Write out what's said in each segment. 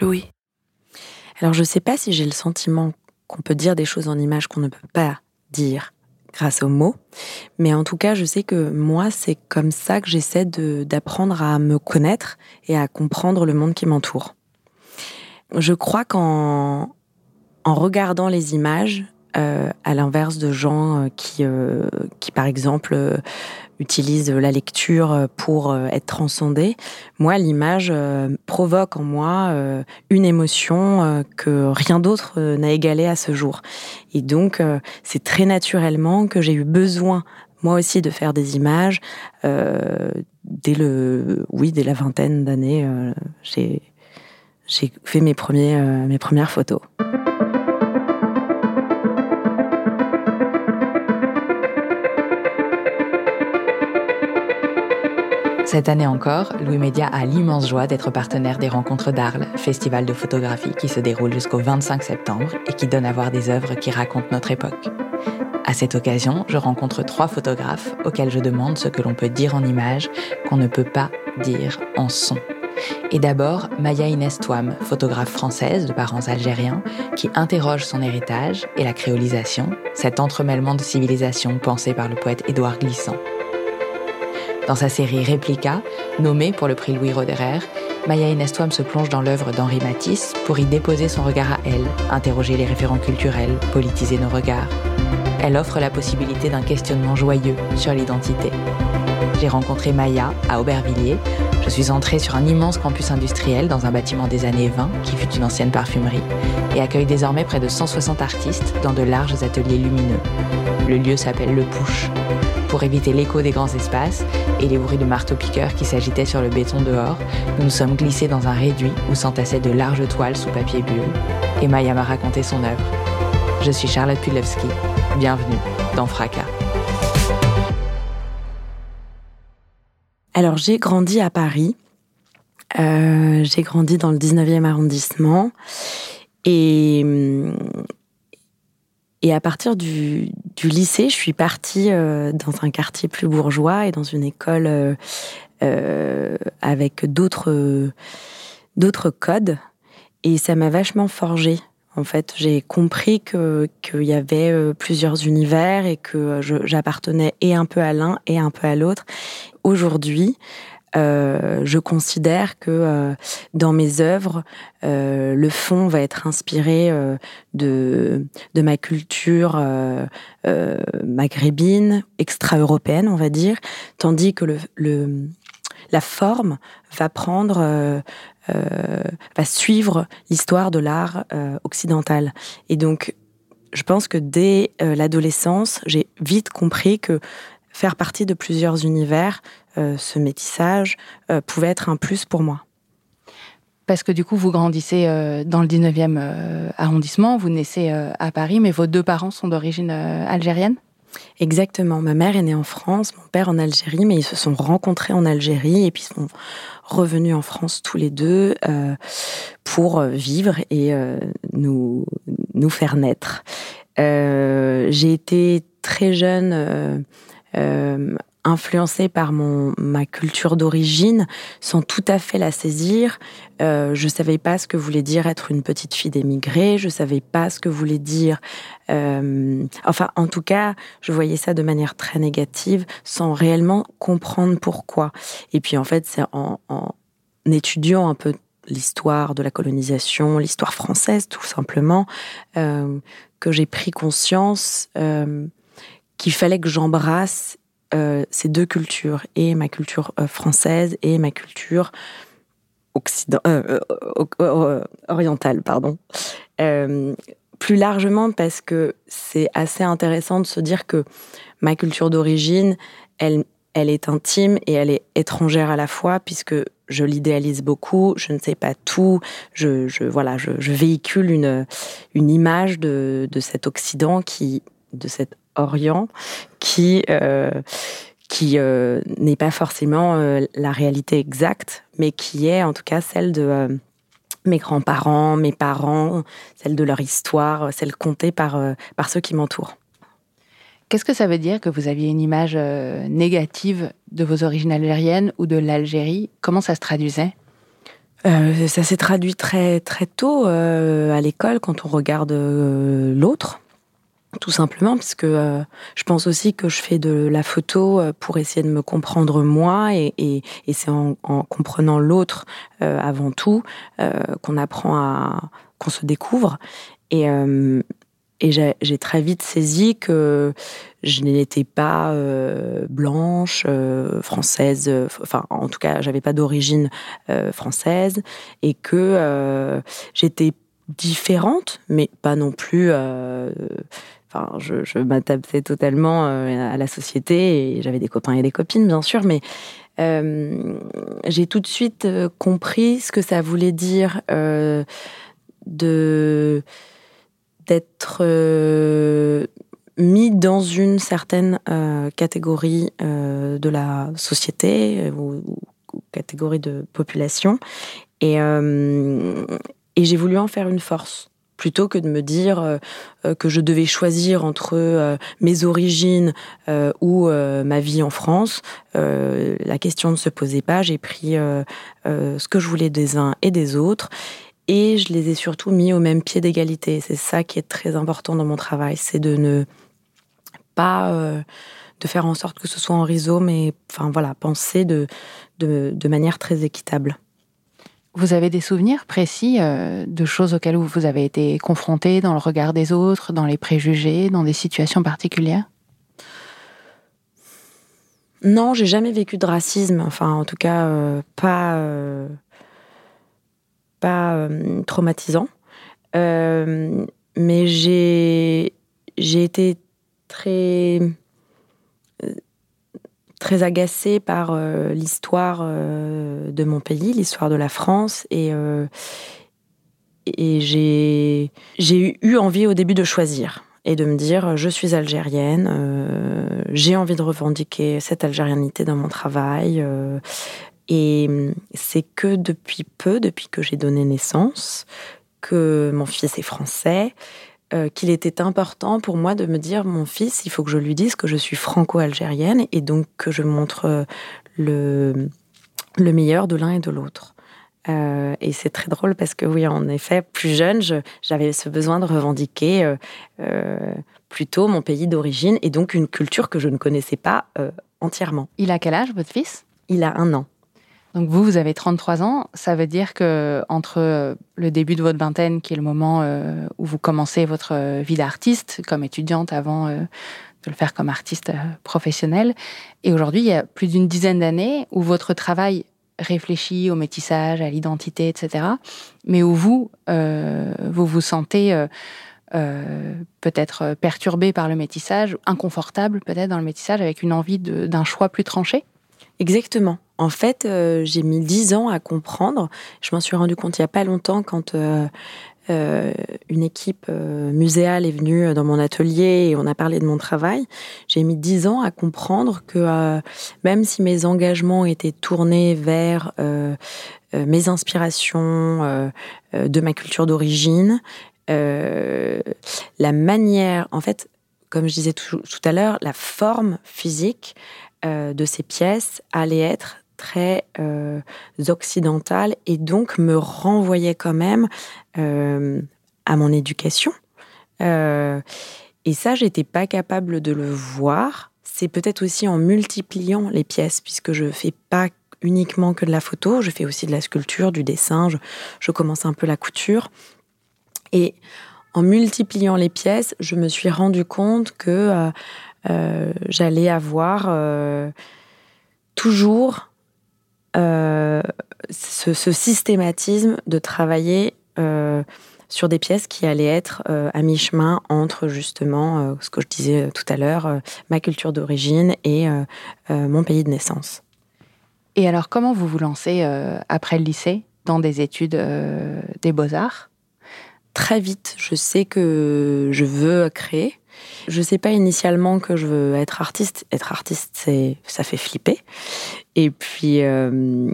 Louis. Alors je sais pas si j'ai le sentiment qu'on peut dire des choses en images qu'on ne peut pas dire grâce aux mots, mais en tout cas je sais que moi c'est comme ça que j'essaie d'apprendre à me connaître et à comprendre le monde qui m'entoure. Je crois qu'en en regardant les images, euh, à l'inverse de gens euh, qui, euh, qui, par exemple, utilisent la lecture pour être transcendés, moi, l'image provoque en moi une émotion que rien d'autre n'a égalée à ce jour. Et donc, c'est très naturellement que j'ai eu besoin moi aussi de faire des images dès le oui dès la vingtaine d'années j'ai fait mes premières photos. Cette année encore, Louis Média a l'immense joie d'être partenaire des Rencontres d'Arles, festival de photographie qui se déroule jusqu'au 25 septembre et qui donne à voir des œuvres qui racontent notre époque. À cette occasion, je rencontre trois photographes auxquels je demande ce que l'on peut dire en images qu'on ne peut pas dire en son. Et d'abord, Maya Inès Touam, photographe française de parents algériens, qui interroge son héritage et la créolisation, cet entremêlement de civilisations pensé par le poète Édouard Glissant. Dans sa série Réplica, nommée pour le prix Louis Roderer, Maya Inestouam se plonge dans l'œuvre d'Henri Matisse pour y déposer son regard à elle, interroger les référents culturels, politiser nos regards. Elle offre la possibilité d'un questionnement joyeux sur l'identité. J'ai rencontré Maya à Aubervilliers. Je suis entrée sur un immense campus industriel dans un bâtiment des années 20 qui fut une ancienne parfumerie et accueille désormais près de 160 artistes dans de larges ateliers lumineux. Le lieu s'appelle Le Pouche pour éviter l'écho des grands espaces et les bruits de marteau-piqueurs qui s'agitaient sur le béton dehors, nous nous sommes glissés dans un réduit où s'entassaient de larges toiles sous papier bulle. Et Maya m'a raconté son œuvre. Je suis Charlotte Pudlewski. Bienvenue dans Fracas. Alors j'ai grandi à Paris. Euh, j'ai grandi dans le 19e arrondissement. Et hum, et à partir du, lycée, je suis partie euh, dans un quartier plus bourgeois et dans une école euh, euh, avec d'autres codes. Et ça m'a vachement forgé. En fait, j'ai compris qu'il y avait plusieurs univers et que j'appartenais et un peu à l'un et un peu à l'autre. Aujourd'hui, euh, je considère que euh, dans mes œuvres, euh, le fond va être inspiré de, ma culture maghrébine, extra-européenne, on va dire, tandis que la forme va suivre l'histoire de l'art occidental. Et donc, je pense que dès l'adolescence, j'ai vite compris que faire partie de plusieurs univers, ce métissage, euh, pouvait être un plus pour moi. Parce que du coup, vous grandissez euh, dans le 19e arrondissement, vous naissez à Paris, mais vos deux parents sont d'origine algérienne? Exactement. Ma mère est née en France, mon père en Algérie, mais ils se sont rencontrés en Algérie et puis sont revenus en France tous les deux pour vivre et nous, nous faire naître. J'ai été très jeune euh, influencée par mon ma culture d'origine sans tout à fait la saisir. Euh, je savais pas ce que voulait dire être une petite fille d'émigré. Je savais pas ce que voulait dire. Euh, enfin, en tout cas, je voyais ça de manière très négative, sans réellement comprendre pourquoi. Et puis en fait, c'est en, en étudiant un peu l'histoire de la colonisation, l'histoire française tout simplement, euh, que j'ai pris conscience euh, qu'il fallait que j'embrasse euh, ces deux cultures, et ma culture euh, française et ma culture occident, euh, orientale. Pardon. plus largement parce que c'est assez intéressant de se dire que ma culture d'origine, elle, elle est intime et elle est étrangère à la fois puisque je l'idéalise beaucoup, je ne sais pas tout, je, je voilà, je, véhicule une, une image de, de, cet Occident qui, de cet Orient qui, euh, qui euh, n'est pas forcément euh, la réalité exacte, mais qui est en tout cas celle de mes grands-parents, mes parents, celle de leur histoire, celle contée par, par ceux qui m'entourent. Qu'est-ce que ça veut dire que vous aviez une image négative de vos origines algériennes ou de l'Algérie? Comment ça se traduisait? Euh, Ça s'est traduit très très tôt euh, à l'école quand on regarde euh, l'autre, tout simplement, parce que euh, je pense aussi que je fais de la photo euh, pour essayer de me comprendre moi, et, c'est en, en, comprenant l'autre avant tout qu'on apprend à qu'on se découvre. Et j'ai très vite saisi que je n'étais pas euh, blanche, euh, française, euh, enfin en tout cas j'avais pas d'origine euh, française et que euh, j'étais différente, mais pas non plus. euh, Enfin, je, je m'adaptais totalement euh, à la société et j'avais des copains et des copines bien sûr, mais euh, j'ai tout de suite compris ce que ça voulait dire d'être euh, mis dans une certaine euh, catégorie euh, de la société ou, catégorie de population. Et j'ai voulu en faire une force plutôt que de me dire que je devais choisir entre mes origines ou ma vie en France. la question ne se posait pas. J'ai pris ce que je voulais des uns et des autres et je les ai surtout mis au même pied d'égalité. C'est ça qui est très important dans mon travail, c'est de ne pas euh, de faire en sorte que ce soit en rhizome, mais enfin voilà, penser de manière très équitable. Vous avez des souvenirs précis euh, de choses auxquelles vous avez été confronté dans le regard des autres, dans les préjugés, dans des situations particulières? Non, j'ai jamais vécu de racisme. Enfin, en tout cas, euh, pas euh, pas traumatisant. Mais j'ai j'ai été très très agacée par euh, l'histoire euh, de mon pays, l'histoire de la France, et, euh, j'ai eu envie au début de choisir et de me dire je suis algérienne, j'ai envie de revendiquer cette algérianité dans mon travail. Et c'est que depuis peu, depuis que j'ai donné naissance, que mon fils est français, euh, qu'il était important pour moi de me dire mon fils, il faut que je lui dise que je suis franco-algérienne et donc que je montre le, le meilleur de l'un et de l'autre. Euh, et c'est très drôle parce que oui, en effet, plus jeune, j'avais ce besoin de revendiquer euh, euh, plutôt mon pays d'origine et donc une culture que je ne connaissais pas euh, entièrement. Il a quel âge, votre fils? Il a un an. Donc vous, vous avez 33 ans, ça veut dire que entre le début de votre vingtaine, qui est le moment euh, où vous commencez votre vie d'artiste comme étudiante avant euh, de le faire comme artiste euh, professionnel, et aujourd'hui, il y a plus d'une dizaine d'années où votre travail réfléchit au métissage, à l'identité, etc., mais où vous, euh, vous vous sentez euh, euh, peut-être perturbé par le métissage, inconfortable peut-être dans le métissage, avec une envie d'un choix plus tranché? Exactement. En fait, euh, j'ai mis dix ans à comprendre. Je m'en suis rendu compte il n'y a pas longtemps quand euh, euh, une équipe muséale est venue dans mon atelier et on a parlé de mon travail. J'ai mis dix ans à comprendre que même si mes engagements étaient tournés vers mes inspirations de ma culture d'origine, la manière, en fait, comme je disais tout à l'heure, la forme physique de ces pièces allait être très euh, occidentale et donc me renvoyait quand même euh, à mon éducation. Euh, et ça, j'étais pas capable de le voir. C'est peut-être aussi en multipliant les pièces, puisque je fais pas uniquement que de la photo, je fais aussi de la sculpture, du dessin, je, je commence un peu la couture. Et en multipliant les pièces, je me suis rendu compte que euh, j'allais avoir toujours euh, ce, ce, systématisme de travailler euh, sur des pièces qui allaient être à mi-chemin entre justement ce que je disais tout à l'heure, ma culture d'origine et mon pays de naissance. Et alors, comment vous vous lancez après le lycée dans des études des beaux-arts? Très vite, je sais que je veux créer. Je ne sais pas initialement que je veux être artiste. Être artiste, c'est ça fait flipper. Et puis, euh,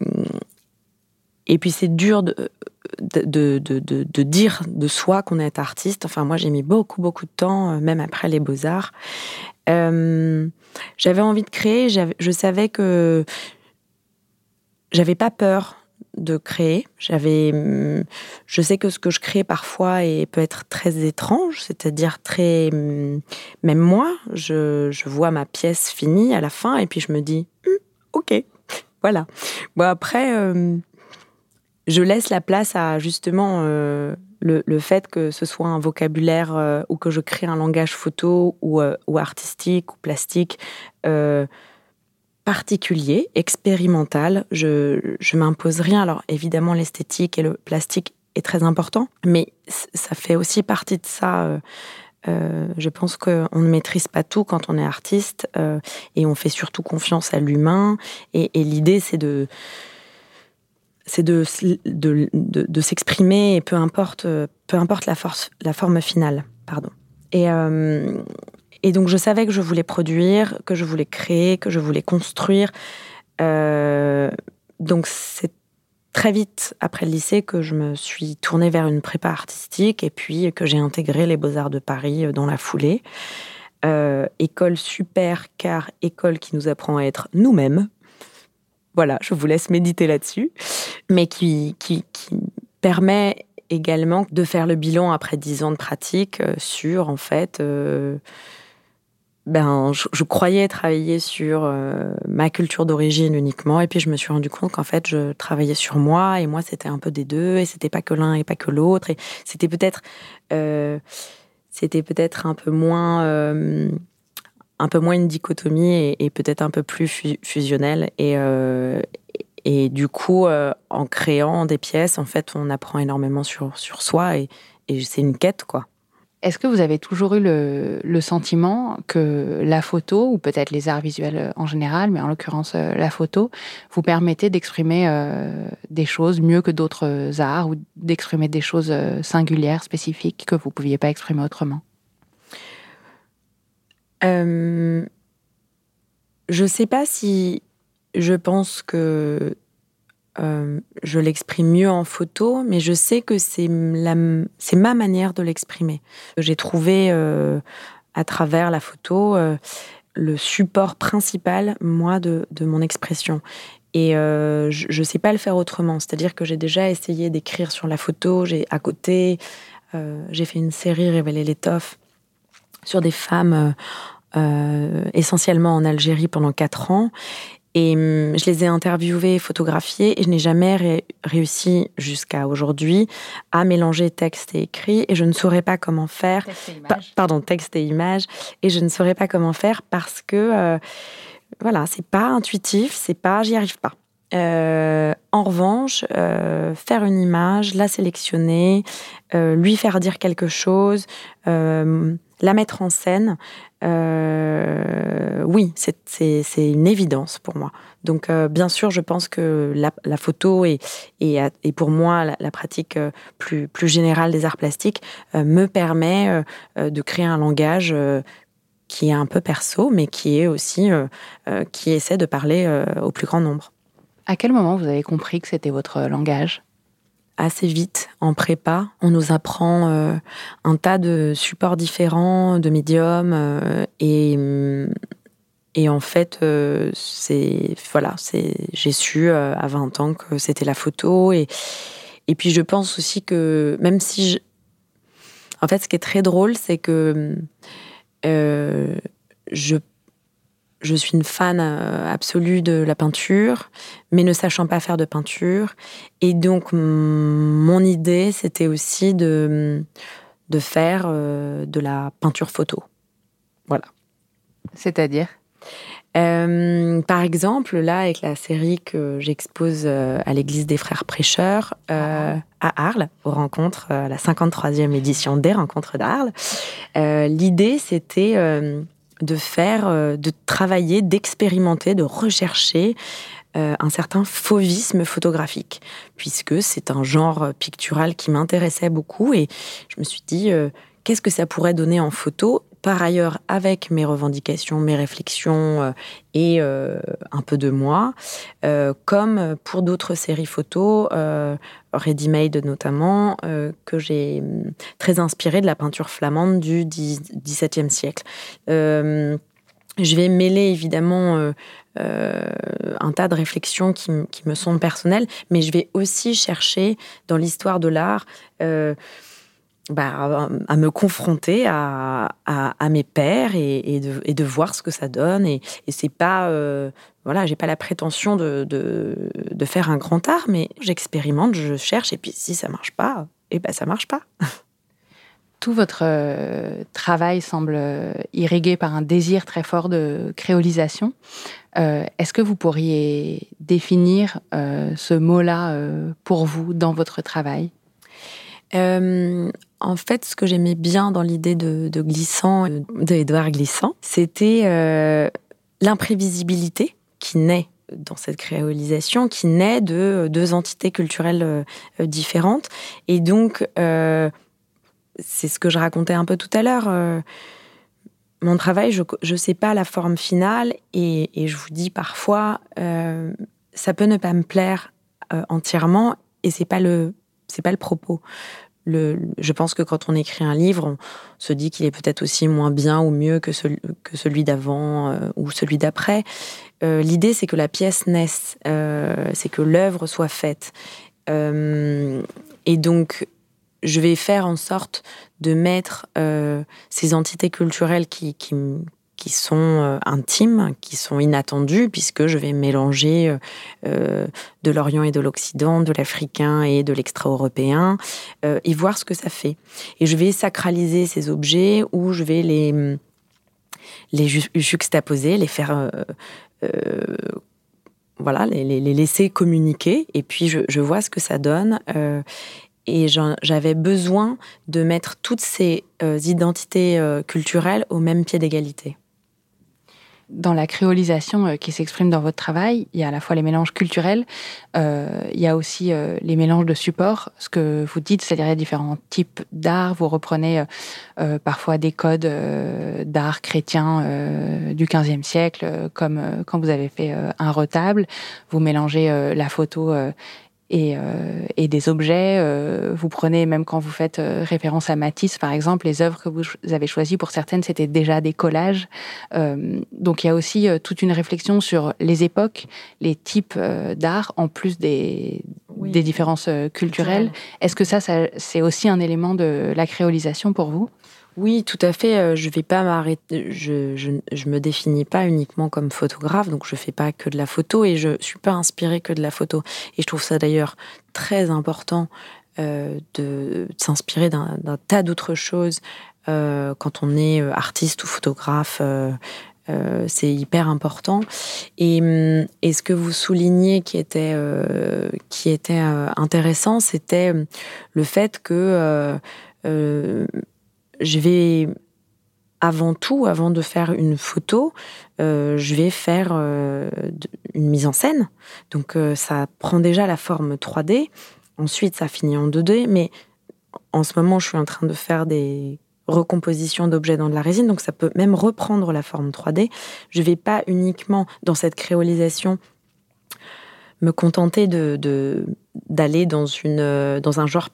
et puis c'est dur de, de, de, de, dire de soi qu'on est artiste. Enfin, moi, j'ai mis beaucoup, beaucoup de temps, euh, même après les beaux-arts. Euh, j'avais envie de créer. Je savais que j'avais pas peur de créer. J'avais, hum, je sais que ce que je crée parfois et peut être très étrange, c'est-à-dire très, hum, même moi, je, vois ma pièce finie à la fin et puis je me dis, hum, ok, voilà. Bon après, je laisse la place à justement euh, le, fait que ce soit un vocabulaire euh, ou que je crée un langage photo ou, euh, ou artistique ou plastique particulier, expérimental. Je, je m'impose rien. Alors évidemment, l'esthétique et le plastique est très important, mais ça fait aussi partie de ça. Euh, euh, je pense qu'on ne maîtrise pas tout quand on est artiste euh, et on fait surtout confiance à l'humain. Et, l'idée, c'est de c'est de, de, de, s'exprimer et peu importe, peu importe la, force, la forme finale. Pardon. Et donc je savais que je voulais produire, que je voulais créer, que je voulais construire. Euh, donc c'est très vite après le lycée que je me suis tournée vers une prépa artistique et puis que j'ai intégré les Beaux-Arts de Paris euh, dans la foulée. Euh, école super, car école qui nous apprend à être nous-mêmes. Voilà, je vous laisse méditer là-dessus. Mais qui, qui, qui permet également de faire le bilan après dix ans de pratique sur, en fait, ben, je, croyais travailler sur euh, ma culture d'origine uniquement, et puis je me suis rendu compte qu'en fait, je travaillais sur moi, et moi, c'était un peu des deux, et c'était pas que l'un et pas que l'autre, et c'était peut-être, euh, c'était peut-être un peu moins, euh, un peu moins une dichotomie et, peut-être un peu plus fusionnel, et et du coup, en créant des pièces, en fait, on apprend énormément sur sur soi, et, et c'est une quête, quoi. Est-ce que vous avez toujours eu le, sentiment que la photo, ou peut-être les arts visuels euh, en général, mais en l'occurrence euh, la photo, vous permettait d'exprimer euh, des choses mieux que d'autres arts, ou d'exprimer des choses singulières, spécifiques, que vous ne pouviez pas exprimer autrement? Je ne sais pas si je pense que euh, je l'exprime mieux en photo, mais je sais que c'est ma manière de l'exprimer. J'ai trouvé euh, à travers la photo euh, le support principal, moi, de, mon expression. Et je ne sais pas le faire autrement. C'est-à-dire que j'ai déjà essayé d'écrire sur la photo. J'ai à côté, j'ai fait une série Révéler l'étoffe sur des femmes essentiellement en Algérie pendant quatre ans. Et hum, je les ai interviewés, photographiés, et je n'ai jamais réussi jusqu'à aujourd'hui à mélanger texte et écrit, et je ne saurais pas comment faire. Texte et pardon, texte et image, et je ne saurais pas comment faire parce que euh, voilà, c'est pas intuitif, c'est pas, j'y arrive pas. Euh, en revanche, euh, faire une image, la sélectionner, lui faire dire quelque chose, la mettre en scène, euh, oui, c'est une évidence pour moi. Donc, euh, bien sûr, je pense que la, photo et, et, pour moi, la, pratique euh, plus, plus générale des arts plastiques me permet de créer un langage qui est un peu perso, mais qui est aussi, qui essaie de parler au plus grand nombre. À quel moment vous avez compris que c'était votre langage? Assez vite en prépa. On nous apprend euh, un tas de supports différents, de médiums, euh, et, mm, et en fait, euh, c'est voilà, c'est j'ai su à 20 ans que c'était la photo, et et puis je pense aussi que même si je... en fait, ce qui est très drôle, c'est que je je suis une fan euh, absolue de la peinture, mais ne sachant pas faire de peinture. Et donc, mon idée, c'était aussi de, de faire euh, de la peinture photo. Voilà. C'est-à-dire? Euh, par exemple, là, avec la série que j'expose à l'église des frères prêcheurs euh, à Arles, aux rencontres, la 53e édition des rencontres d'Arles, l'idée c'était de faire, de travailler, d'expérimenter, de rechercher un certain fauvisme photographique, puisque c'est un genre pictural qui m'intéressait beaucoup et je me suis dit qu'est-ce que ça pourrait donner en photo par ailleurs, avec mes revendications, mes réflexions euh, et euh, un peu de moi, euh, comme pour d'autres séries photos, Ready Made notamment, que j'ai hum, très inspiré de la peinture flamande du XVIIe siècle. je vais mêler évidemment un tas de réflexions qui, me sont personnelles, mais je vais aussi chercher dans l'histoire de l'art bah, à me confronter à, à, mes pères et, et, de, et, de, voir ce que ça donne. Et, et c'est pas, euh, voilà, j'ai pas la prétention de, de, de, faire un grand art, mais j'expérimente, je cherche, et puis si ça marche pas, et eh ben ça marche pas. Tout votre euh, travail semble euh, irrigué par un désir très fort de créolisation. Est-ce que vous pourriez définir ce mot-là pour vous dans votre travail? En fait, ce que j'aimais bien dans l'idée de, Glissant, euh, de Édouard Glissant, c'était euh, l'imprévisibilité qui naît dans cette créolisation, qui naît de euh, deux entités culturelles différentes. Et donc, c'est ce que je racontais un peu tout à l'heure. mon travail, je ne sais pas la forme finale, et, et, je vous dis parfois, ça peut ne pas me plaire entièrement, et c'est pas pas le propos je pense que quand on écrit un livre, on se dit qu'il est peut-être aussi moins bien ou mieux que, celui, d'avant euh, ou celui d'après. Euh, l'idée, c'est que la pièce naisse, euh, c'est que l'œuvre soit faite. et donc, je vais faire en sorte de mettre ces entités culturelles qui, qui, qui sont euh, intimes, qui sont inattendues, puisque je vais mélanger euh, euh, de l'Orient et de l'Occident, de l'Africain et de l'extra-européen, et voir ce que ça fait. Et je vais sacraliser ces objets ou je vais les, les juxtaposer, les faire... voilà, les, les, laisser communiquer, et puis je, je, vois ce que ça donne. et j'avais besoin de mettre toutes ces identités culturelles au même pied d'égalité dans la créolisation euh, qui s'exprime dans votre travail, il y a à la fois les mélanges culturels, euh, il y a aussi euh, les mélanges de supports, ce que vous dites, c'est-à-dire a différents types d'art. Vous reprenez parfois des codes d'art chrétien du XVe siècle, comme quand vous avez fait un retable. Vous mélangez la photo et, euh, et, des objets. Euh, vous prenez, même quand vous faites euh, référence à Matisse, par exemple, les œuvres que vous avez choisies, pour certaines, c'était déjà des collages. donc il y a aussi toute une réflexion sur les époques, les types d'art, en plus des, des différences culturelles. Est-ce que ça, ça c'est aussi un élément de la créolisation pour vous? Oui, tout à fait. Euh, je vais pas m'arrêter. Je, je, me définis pas uniquement comme photographe, donc je fais pas que de la photo et je suis pas inspirée que de la photo. Et je trouve ça d'ailleurs très important euh, de, s'inspirer d'un tas d'autres choses euh, quand on est artiste ou photographe. c'est hyper important. Et, et, ce que vous soulignez qui était, qui était intéressant, c'était le fait que je vais avant tout, avant de faire une photo, euh, je vais faire euh, une mise en scène. Donc euh, ça prend déjà la forme 3D. Ensuite, ça finit en 2D. Mais en ce moment, je suis en train de faire des recompositions d'objets dans de la résine. Donc ça peut même reprendre la forme 3D. Je ne vais pas uniquement dans cette créolisation me contenter de d'aller dans dans un genre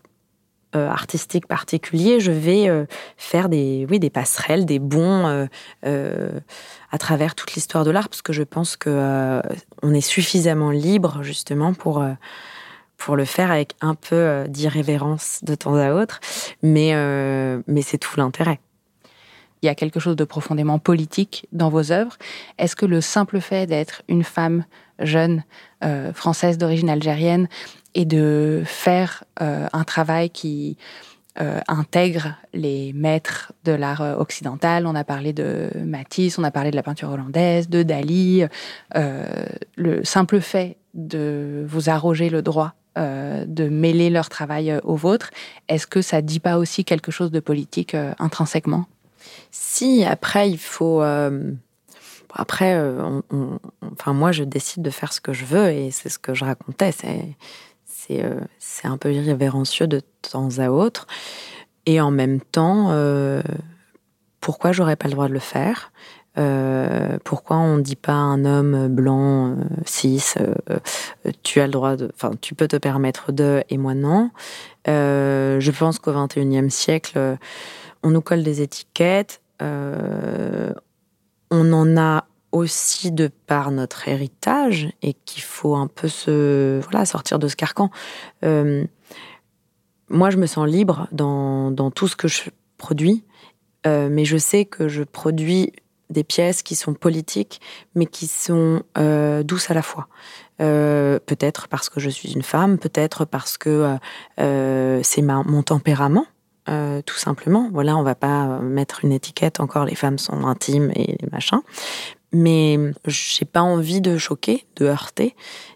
euh, artistique particulier, je vais euh, faire des, oui, des passerelles, des bons euh, à travers toute l'histoire de l'art, parce que je pense que on est suffisamment libre justement pour pour le faire avec un peu d'irrévérence de temps à autre, mais mais c'est tout l'intérêt. Il y a quelque chose de profondément politique dans vos œuvres. Est-ce que le simple fait d'être une femme jeune, française d'origine algérienne, et de faire euh, un travail qui intègre les maîtres de l'art occidental. On a parlé de Matisse, on a parlé de la peinture hollandaise, de Dali. le simple fait de vous arroger le droit de mêler leur travail au vôtre, est-ce que ça dit pas aussi quelque chose de politique intrinsèquement? Si, après, il faut après, euh, enfin moi, je décide de faire ce que je veux et c'est ce que je racontais. C'est euh, un peu irrévérencieux de temps à autre. Et en même temps, euh, pourquoi j'aurais pas le droit de le faire? Pourquoi on ne dit pas à un homme blanc, cis, tu as le droit de, enfin, tu peux te permettre de, et moi non? je pense qu'au XXIe siècle, on nous colle des étiquettes. on en a aussi de par notre héritage et qu'il faut un peu se voilà sortir de ce carcan. Euh, moi, je me sens libre dans, tout ce que je produis, euh, mais je sais que je produis des pièces qui sont politiques, mais qui sont euh, douces à la fois. peut-être parce que je suis une femme, peut-être parce que c'est mon tempérament. tout simplement. Voilà, on va pas mettre une étiquette. Encore, les femmes sont intimes et machin. Mais j'ai pas envie de choquer, de heurter.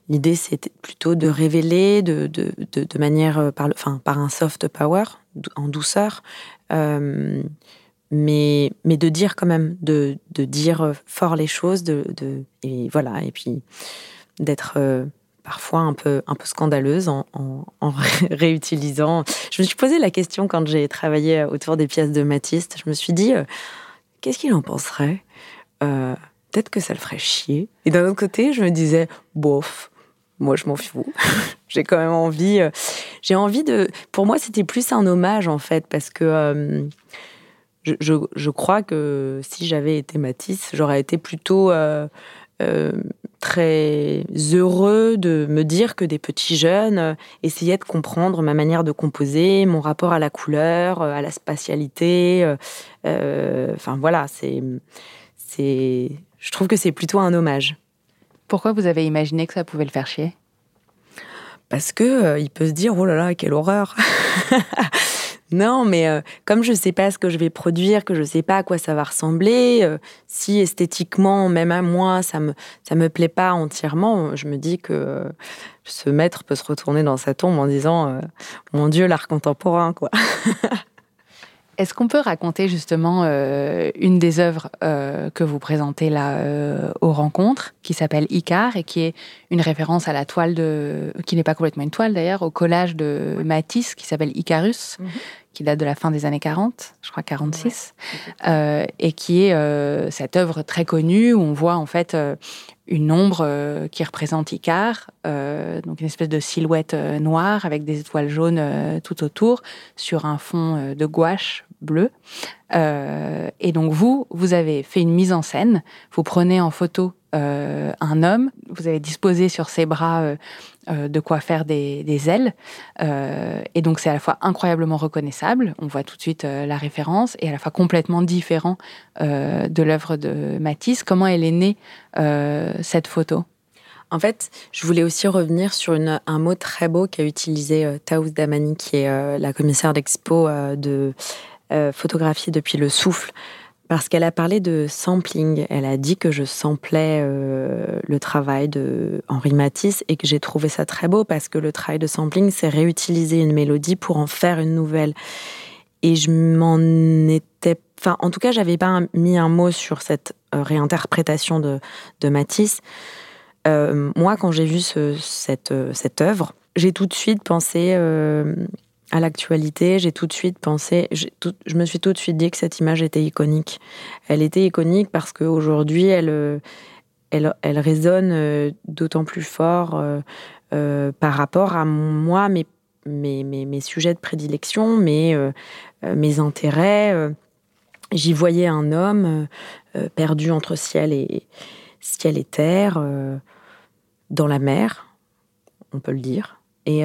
L'idée, c'était plutôt de révéler de, de, de, manière, euh, par, enfin, par un soft power, en douceur, euh, mais, mais de dire quand même, de, de dire fort les choses, de, de, et voilà, et puis d'être euh, parfois un peu, un peu scandaleuse en, en, réutilisant. Je me suis posé la question quand j'ai travaillé autour des pièces de Matisse. Je me suis dit, qu'est-ce qu'il en penserait? Peut-être que ça le ferait chier. Et d'un autre côté, je me disais, bof, moi je m'en fous. j'ai quand même envie. Euh, j'ai envie de. Pour moi, c'était plus un hommage en fait, parce que euh, je, crois que si j'avais été Matisse, j'aurais été plutôt euh, très heureux de me dire que des petits jeunes essayaient de comprendre ma manière de composer, mon rapport à la couleur, à la spatialité. Enfin voilà, c'est c'est je trouve que c'est plutôt un hommage. Pourquoi vous avez imaginé que ça pouvait le faire chier? Parce que euh, il peut se dire oh là là quelle horreur. non, mais euh, comme je ne sais pas ce que je vais produire, que je ne sais pas à quoi ça va ressembler, euh, si esthétiquement même à moi ça me ça me plaît pas entièrement, je me dis que ce maître peut se retourner dans sa tombe en disant mon Dieu l'art contemporain quoi. Est-ce qu'on peut raconter justement euh, une des œuvres euh, que vous présentez là euh, aux rencontres, qui s'appelle Icar et qui est une référence à la toile de, qui n'est pas complètement une toile d'ailleurs, au collage de Matisse qui s'appelle Icarus, mhm. Qui date de la fin des années 40, je crois 46, et qui est cette œuvre très connue où on voit en fait une ombre qui représente Icar, donc une espèce de silhouette noire avec des étoiles jaunes tout autour, sur un fond de gouache bleu. Euh, et donc vous, vous avez fait une mise en scène. Vous prenez en photo euh, un homme. Vous avez disposé sur ses bras euh, de quoi faire des, ailes. et donc c'est à la fois incroyablement reconnaissable. On voit tout de suite la référence et à la fois complètement différent de l'œuvre de Matisse. Comment elle est née cette photo? En fait, je voulais aussi revenir sur un mot très beau qu'a utilisé euh, Damani, qui est la commissaire d'expo de euh, photographier depuis le souffle parce qu'elle a parlé de sampling. Elle a dit que je samplais euh, le travail de Henri Matisse et que j'ai trouvé ça très beau parce que le travail de sampling, c'est réutiliser une mélodie pour en faire une nouvelle. Et je m'en étais, enfin, en tout cas, j'avais pas mis un mot sur cette euh, réinterprétation de, Matisse. moi, quand j'ai vu ce, cette, cette œuvre, j'ai tout de suite pensé à l'actualité, j'ai tout de suite pensé, je me suis tout de suite dit que cette image était iconique. Elle était iconique parce qu'aujourd'hui, elle, euh, elle, elle, résonne euh, d'autant plus fort euh, par rapport à moi, mes, mes, mes, sujets de prédilection, mes, mes intérêts. J'y voyais un homme perdu entre ciel et, ciel et terre, dans la mer, on peut le dire. Et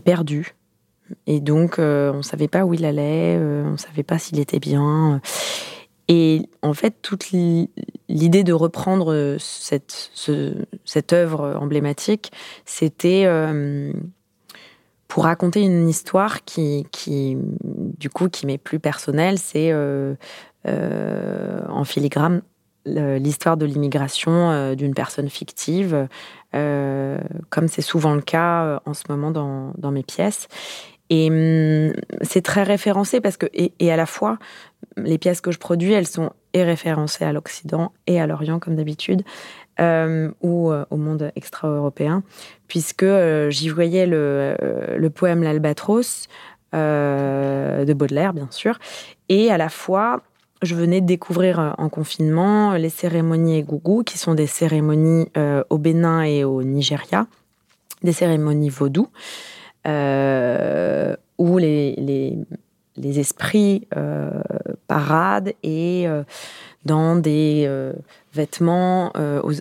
perdu. Et donc, euh, on ne savait pas où il allait, euh, on ne savait pas s'il était bien. Et en fait, toute l'idée de reprendre cette, cette œuvre emblématique, c'était pour raconter une histoire qui, qui du coup, qui m'est plus personnelle, c'est en filigrane l'histoire de l'immigration d'une personne fictive, comme c'est souvent le cas en ce moment dans, mes pièces. Et hum, c'est très référencé parce que, et, à la fois, les pièces que je produis, elles sont et référencées à l'Occident et à l'Orient, comme d'habitude, euh, ou euh, au monde extra-européen, puisque euh, j'y voyais le poème L'Albatros de Baudelaire, bien sûr, et à la fois, je venais de découvrir en confinement les cérémonies Gougou, qui sont des cérémonies au Bénin et au Nigeria, des cérémonies vaudou. Euh, où les, les, les esprits euh, paradent et euh, dans des vêtements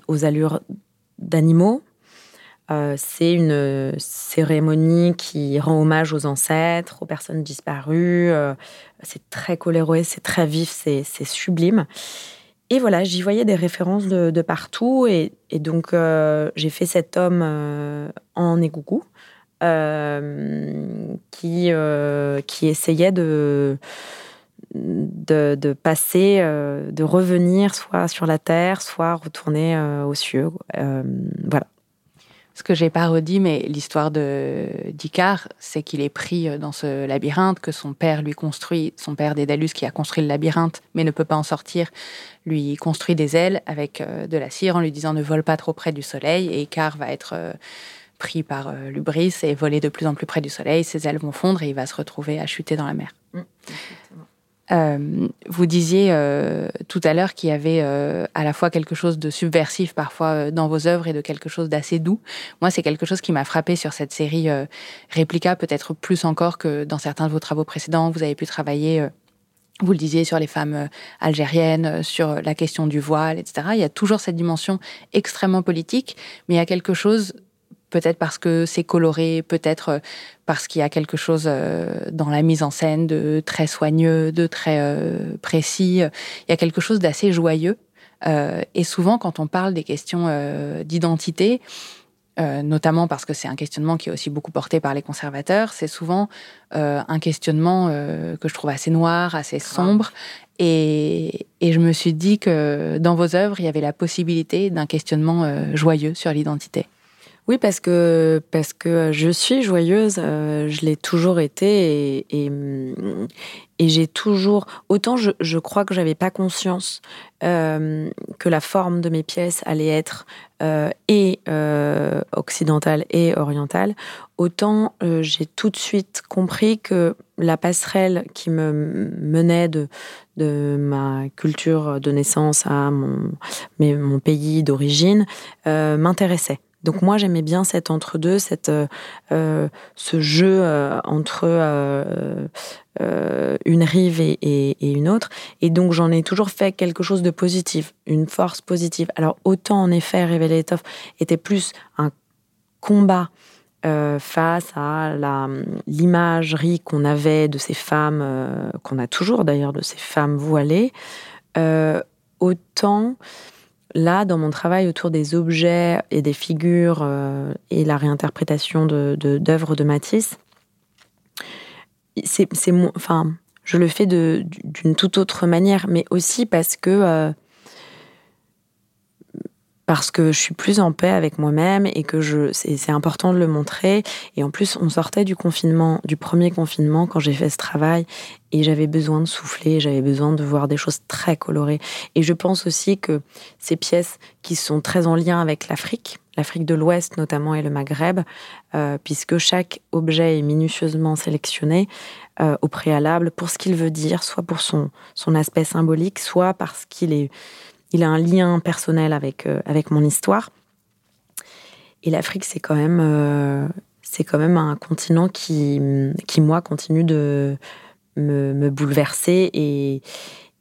aux, allures d'animaux. C'est une cérémonie qui rend hommage aux ancêtres, aux personnes disparues. c'est très coloré, c'est très vif, c'est sublime. Et voilà, j'y voyais des références de, partout. Et, donc, j'ai fait cet homme en égougou. Euh, qui, euh, essayait de, de, passer, euh, de revenir soit sur la terre, soit retourner aux cieux. voilà. Ce que j'ai pas redit, mais l'histoire de d'Icare, c'est qu'il est pris dans ce labyrinthe que son père lui construit, son père Dédalus qui a construit le labyrinthe, mais ne peut pas en sortir, lui construit des ailes avec de la cire en lui disant ne vole pas trop près du soleil, et Icare va être pris par euh, l'ubris et voler de plus en plus près du soleil. Ses ailes vont fondre et il va se retrouver à chuter dans la mer. Mm, euh, vous disiez euh, tout à l'heure qu'il y avait à la fois quelque chose de subversif parfois dans vos œuvres et de quelque chose d'assez doux. Moi, c'est quelque chose qui m'a frappé sur cette série Réplica, peut-être plus encore que dans certains de vos travaux précédents. Vous avez pu travailler vous le disiez sur les femmes algériennes, sur la question du voile, etc. Il y a toujours cette dimension extrêmement politique, mais il y a quelque chose peut-être parce que c'est coloré, peut-être euh, parce qu'il y a quelque chose euh, dans la mise en scène de très soigneux, de très euh, précis. Il y a quelque chose d'assez joyeux. et souvent, quand on parle des questions d'identité, notamment parce que c'est un questionnement qui est aussi beaucoup porté par les conservateurs, c'est souvent un questionnement que je trouve assez noir, assez sombre. Et, et, je me suis dit que dans vos œuvres, il y avait la possibilité d'un questionnement joyeux sur l'identité. Oui, parce que, parce que je suis joyeuse, euh, je l'ai toujours été et, et, et j'ai toujours. Autant je, crois que j'avais pas conscience euh, que la forme de mes pièces allait être euh, et euh, occidentale et orientale, autant euh, j'ai tout de suite compris que la passerelle qui me menait de, de ma culture de naissance à mon, mon pays d'origine m'intéressait. Donc moi j'aimais bien cet entre-deux, cette euh, euh ce jeu euh, entre une rive et, une autre. Et donc j'en ai toujours fait quelque chose de positif, une force positive. Alors autant en effet l'étoffe était plus un combat face à l'imagerie qu'on avait de ces femmes, qu'on a toujours d'ailleurs de ces femmes voilées, autant là, dans mon travail autour des objets et des figures euh, et la réinterprétation d'œuvres de, de, Matisse, c'est, enfin, je le fais d'une toute autre manière, mais aussi parce que euh, parce que je suis plus en paix avec moi-même et que je c'est important de le montrer. Et en plus on sortait du confinement du premier confinement quand j'ai fait ce travail et j'avais besoin de souffler j'avais besoin de voir des choses très colorées. Et je pense aussi que ces pièces qui sont très en lien avec l'Afrique l'Afrique de l'Ouest notamment et le Maghreb euh, puisque chaque objet est minutieusement sélectionné euh, au préalable pour ce qu'il veut dire soit pour son son aspect symbolique soit parce qu'il est il a un lien personnel avec, euh, avec mon histoire. Et l'Afrique, c'est quand même, euh, quand même un continent qui, qui moi, continue de me, me bouleverser et,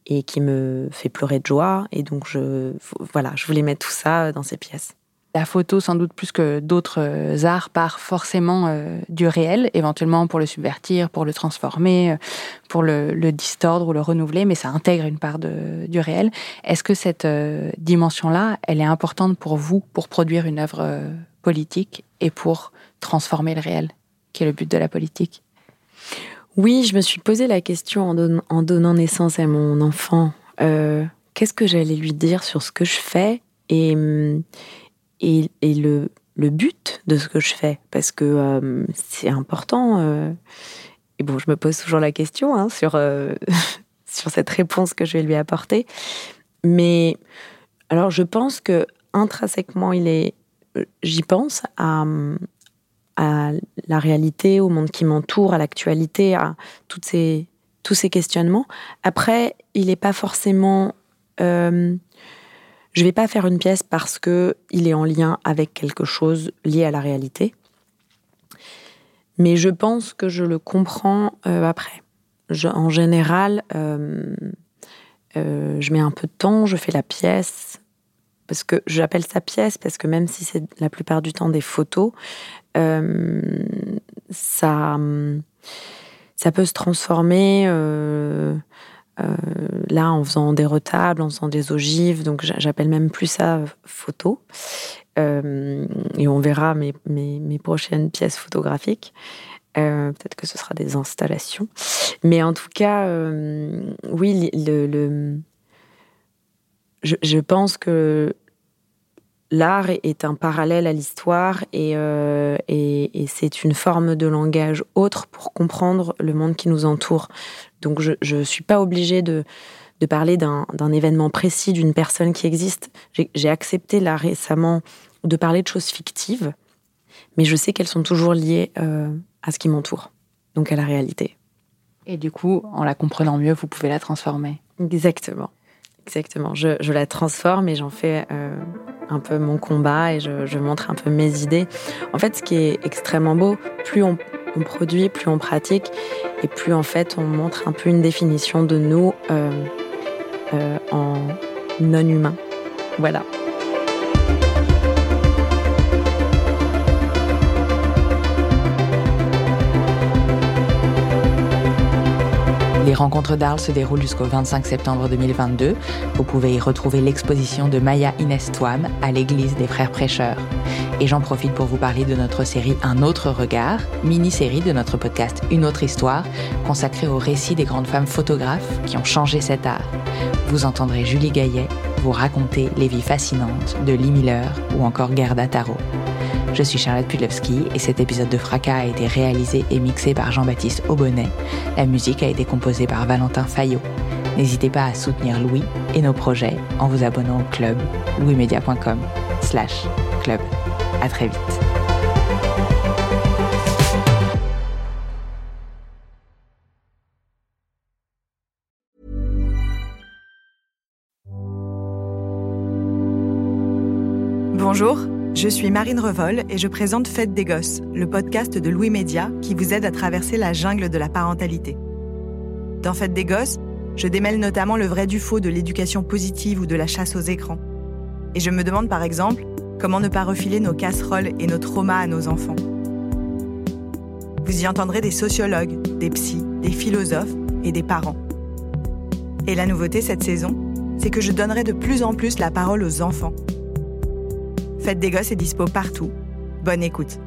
et qui me fait pleurer de joie. Et donc, je, voilà, je voulais mettre tout ça dans ces pièces. La photo, sans doute plus que d'autres euh, arts, part forcément euh, du réel, éventuellement pour le subvertir, pour le transformer, euh, pour le, distordre ou le renouveler, mais ça intègre une part du réel. Est-ce que cette dimension-là, elle est importante pour vous pour produire une œuvre politique et pour transformer le réel qui est le but de la politique? Oui, je me suis posé la question en, donnant naissance à mon enfant. Qu'est-ce que j'allais lui dire sur ce que je fais? Et, et, le, le, but de ce que je fais Parce que euh, c'est important. Euh, et bon, je me pose toujours la question hein, sur, sur cette réponse que je vais lui apporter. Mais alors, je pense que intrinsèquement, il est, j'y pense à, la réalité, au monde qui m'entoure, à l'actualité, à toutes ces, tous ces questionnements. Après, il n'est pas forcément. Euh, je vais pas faire une pièce parce que il est en lien avec quelque chose lié à la réalité. Mais je pense que je le comprends euh, après. en général, euh, euh, je mets un peu de temps, je fais la pièce, parce que j'appelle ça pièce, parce que même si c'est la plupart du temps des photos, ça peut se transformer. Euh, là, en faisant des retables, en faisant des ogives, donc j'appelle même plus ça photo. et on verra mes, mes, prochaines pièces photographiques. Euh, peut-être que ce sera des installations. Mais en tout cas, euh, oui, le, je, pense que l'art est un parallèle à l'histoire euh, et, et, c'est une forme de langage autre pour comprendre le monde qui nous entoure. Donc je ne suis pas obligée de, de parler d'un événement précis, d'une personne qui existe. J'ai accepté là récemment de parler de choses fictives, mais je sais qu'elles sont toujours liées à ce qui m'entoure, donc à la réalité. Et du coup, en la comprenant mieux, vous pouvez la transformer. Exactement. Exactement. Je, la transforme et j'en fais euh, un peu mon combat et je, montre un peu mes idées. En fait, ce qui est extrêmement beau, plus on, produit, plus on pratique et plus en fait on montre un peu une définition de nous euh, euh, en non humain. Voilà. Les rencontres d'Arles se déroulent jusqu'au 25 septembre 2022. Vous pouvez y retrouver l'exposition de Maya Inès Toam à l'église des Frères Prêcheurs. Et j'en profite pour vous parler de notre série Un autre regard, mini-série de notre podcast Une autre histoire, consacrée au récit des grandes femmes photographes qui ont changé cet art. Vous entendrez Julie Gaillet vous raconter les vies fascinantes de Lee Miller ou encore Gerda Taro. Je suis Charlotte Pudlewski et cet épisode de Fracas a été réalisé et mixé par Jean-Baptiste Aubonnet. La musique a été composée par Valentin Fayot. N'hésitez pas à soutenir Louis et nos projets en vous abonnant au club louismedia.com slash club. À très vite. Bonjour je suis Marine Revol et je présente Fête des Gosses, le podcast de Louis Média qui vous aide à traverser la jungle de la parentalité. Dans Fête des Gosses, je démêle notamment le vrai du faux de l'éducation positive ou de la chasse aux écrans. Et je me demande par exemple comment ne pas refiler nos casseroles et nos traumas à nos enfants. Vous y entendrez des sociologues, des psys, des philosophes et des parents. Et la nouveauté cette saison, c'est que je donnerai de plus en plus la parole aux enfants Faites des gosses est dispo partout. Bonne écoute.